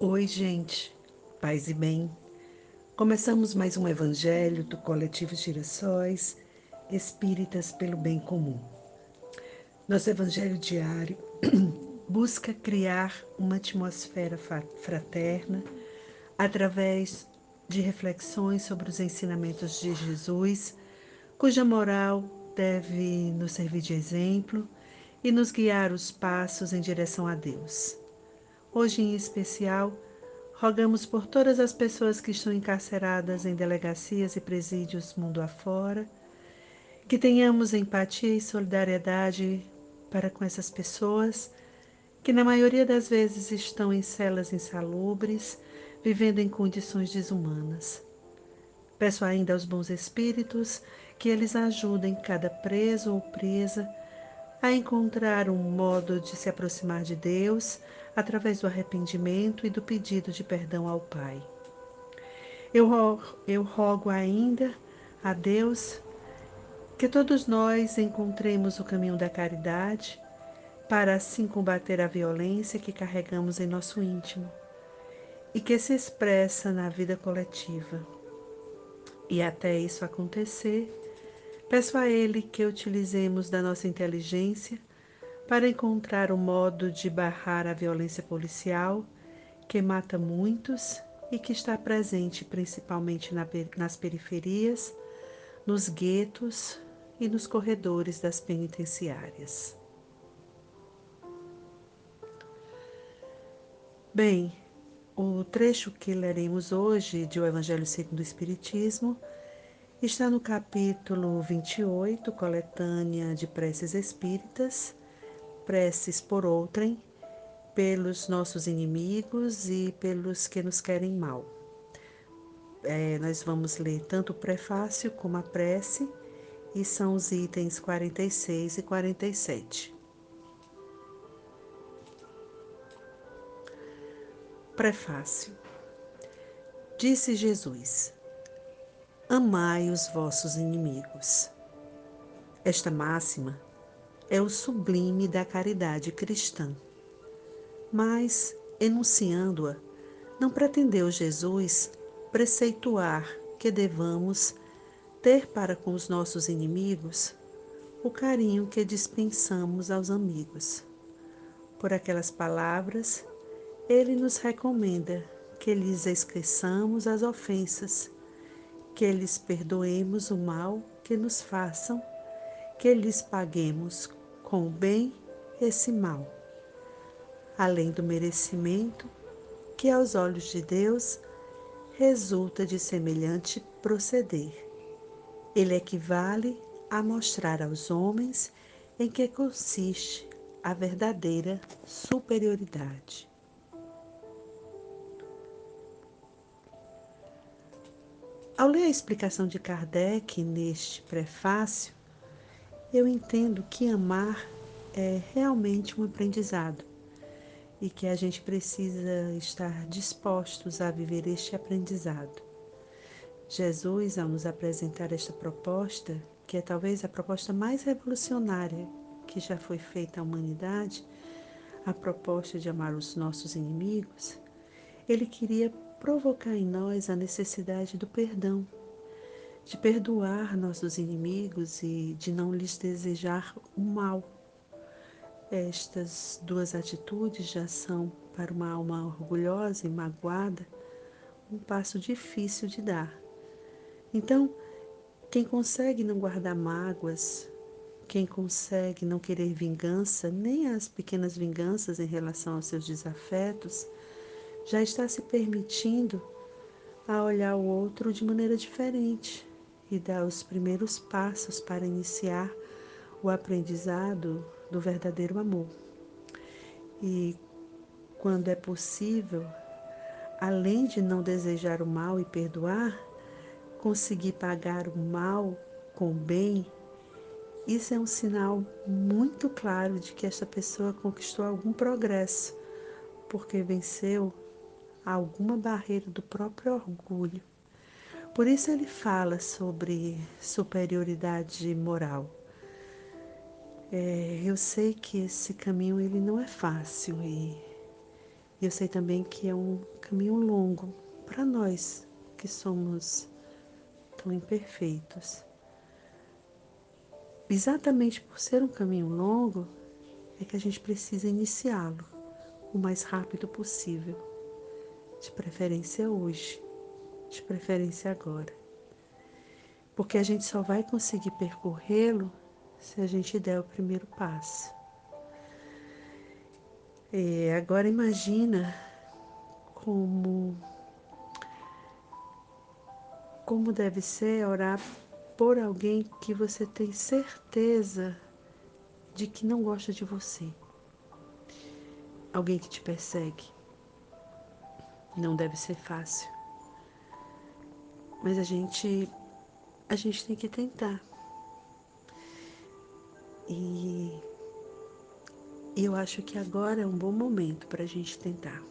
Oi, gente, paz e bem. Começamos mais um evangelho do coletivo Girassóis Espíritas pelo Bem Comum. Nosso evangelho diário busca criar uma atmosfera fraterna através de reflexões sobre os ensinamentos de Jesus, cuja moral deve nos servir de exemplo e nos guiar os passos em direção a Deus. Hoje, em especial, rogamos por todas as pessoas que estão encarceradas em delegacias e presídios mundo afora, que tenhamos empatia e solidariedade para com essas pessoas que, na maioria das vezes, estão em celas insalubres, vivendo em condições desumanas. Peço ainda aos bons espíritos que eles ajudem cada preso ou presa a encontrar um modo de se aproximar de Deus através do arrependimento e do pedido de perdão ao Pai. Eu, eu rogo ainda a Deus que todos nós encontremos o caminho da caridade para assim combater a violência que carregamos em nosso íntimo e que se expressa na vida coletiva. E até isso acontecer, Peço a Ele que utilizemos da nossa inteligência para encontrar um modo de barrar a violência policial que mata muitos e que está presente principalmente nas periferias, nos guetos e nos corredores das penitenciárias. Bem, o trecho que leremos hoje de O Evangelho segundo o Espiritismo Está no capítulo 28, coletânea de preces espíritas, preces por outrem, pelos nossos inimigos e pelos que nos querem mal. É, nós vamos ler tanto o prefácio como a prece, e são os itens 46 e 47. Prefácio. Disse Jesus: Amai os vossos inimigos. Esta máxima é o sublime da caridade cristã. Mas, enunciando-a, não pretendeu Jesus preceituar que devamos ter para com os nossos inimigos o carinho que dispensamos aos amigos. Por aquelas palavras, ele nos recomenda que lhes esqueçamos as ofensas que lhes perdoemos o mal que nos façam, que lhes paguemos com o bem esse mal, além do merecimento que aos olhos de Deus resulta de semelhante proceder. Ele equivale a mostrar aos homens em que consiste a verdadeira superioridade. Ao ler a explicação de Kardec neste prefácio, eu entendo que amar é realmente um aprendizado e que a gente precisa estar dispostos a viver este aprendizado. Jesus, ao nos apresentar esta proposta, que é talvez a proposta mais revolucionária que já foi feita à humanidade, a proposta de amar os nossos inimigos, ele queria provocar em nós a necessidade do perdão, de perdoar nossos inimigos e de não lhes desejar o mal. Estas duas atitudes já são, para uma alma orgulhosa e magoada, um passo difícil de dar. Então, quem consegue não guardar mágoas, quem consegue não querer vingança, nem as pequenas vinganças em relação aos seus desafetos, já está se permitindo a olhar o outro de maneira diferente e dar os primeiros passos para iniciar o aprendizado do verdadeiro amor. E quando é possível, além de não desejar o mal e perdoar, conseguir pagar o mal com o bem, isso é um sinal muito claro de que esta pessoa conquistou algum progresso, porque venceu alguma barreira do próprio orgulho. Por isso ele fala sobre superioridade moral. É, eu sei que esse caminho ele não é fácil e eu sei também que é um caminho longo para nós que somos tão imperfeitos. Exatamente por ser um caminho longo, é que a gente precisa iniciá-lo o mais rápido possível, de preferência hoje, de preferência agora. Porque a gente só vai conseguir percorrê-lo se a gente der o primeiro passo. É, agora imagina como como deve ser orar por alguém que você tem certeza de que não gosta de você. Alguém que te persegue. Não deve ser fácil. Mas a gente a gente tem que tentar. E eu acho que agora é um bom momento para a gente tentar.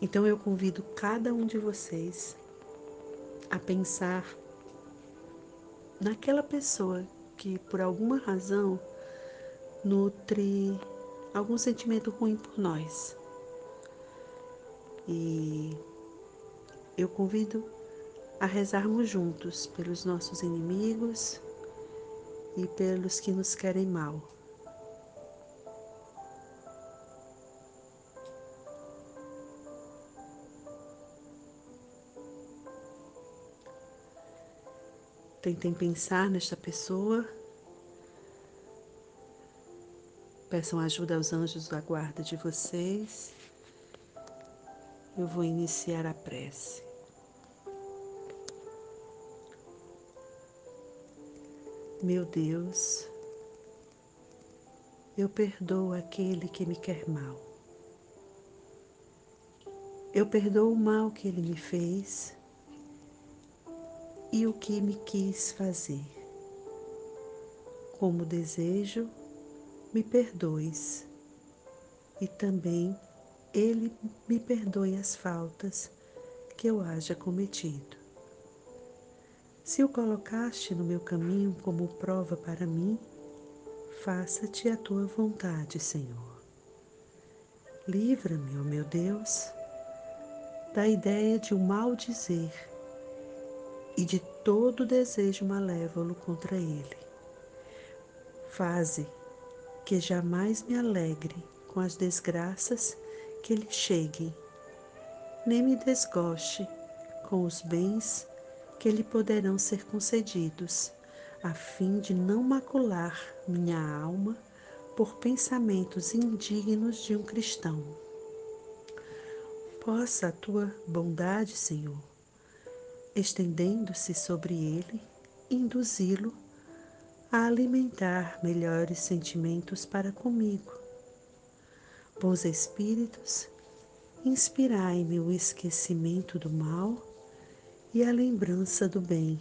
Então eu convido cada um de vocês a pensar naquela pessoa que por alguma razão nutre algum sentimento ruim por nós. E eu convido a rezarmos juntos pelos nossos inimigos e pelos que nos querem mal. Tentem pensar nesta pessoa. Peçam ajuda aos anjos da guarda de vocês. Eu vou iniciar a prece. Meu Deus, eu perdoo aquele que me quer mal. Eu perdoo o mal que ele me fez e o que me quis fazer. Como desejo, me perdoes e também ele me perdoe as faltas que eu haja cometido. Se o colocaste no meu caminho como prova para mim, faça-te a tua vontade, Senhor. Livra-me, ó meu Deus, da ideia de um mal dizer e de todo desejo malévolo contra ele. Faze que jamais me alegre com as desgraças que lhe cheguem, nem me desgoste com os bens que lhe poderão ser concedidos, a fim de não macular minha alma por pensamentos indignos de um cristão. Possa a tua bondade, Senhor, estendendo-se sobre ele, induzi-lo a alimentar melhores sentimentos para comigo. Bons Espíritos, inspirai-me o esquecimento do mal e a lembrança do bem,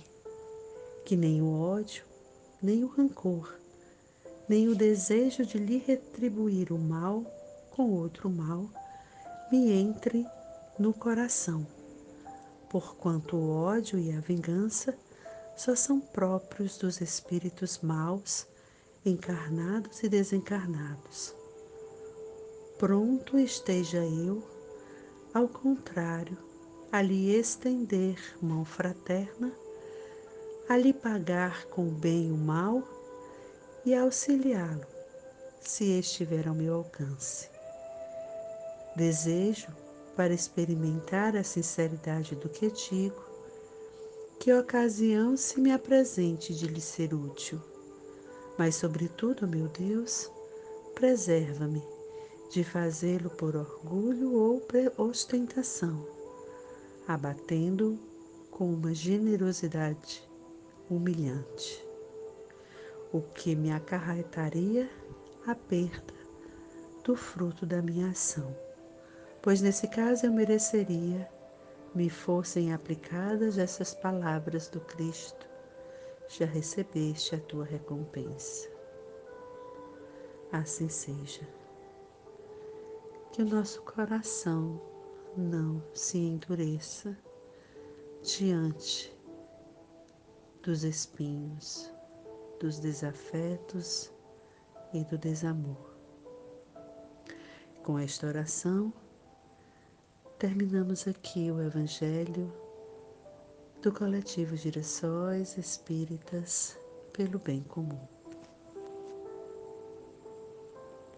que nem o ódio, nem o rancor, nem o desejo de lhe retribuir o mal com outro mal me entre no coração porquanto o ódio e a vingança só são próprios dos espíritos maus, encarnados e desencarnados. Pronto esteja eu, ao contrário, a lhe estender mão fraterna, a lhe pagar com o bem o mal e auxiliá-lo, se estiver ao meu alcance. Desejo para experimentar a sinceridade do que digo, que ocasião se me apresente de lhe ser útil. Mas, sobretudo, meu Deus, preserva-me de fazê-lo por orgulho ou ostentação, abatendo com uma generosidade humilhante, o que me acarretaria a perda do fruto da minha ação pois nesse caso eu mereceria me fossem aplicadas essas palavras do Cristo: já recebeste a tua recompensa. Assim seja. Que o nosso coração não se endureça diante dos espinhos, dos desafetos e do desamor Com esta oração, terminamos aqui o Evangelho do Coletivo Girassóis Espíritas pelo Bem Comum.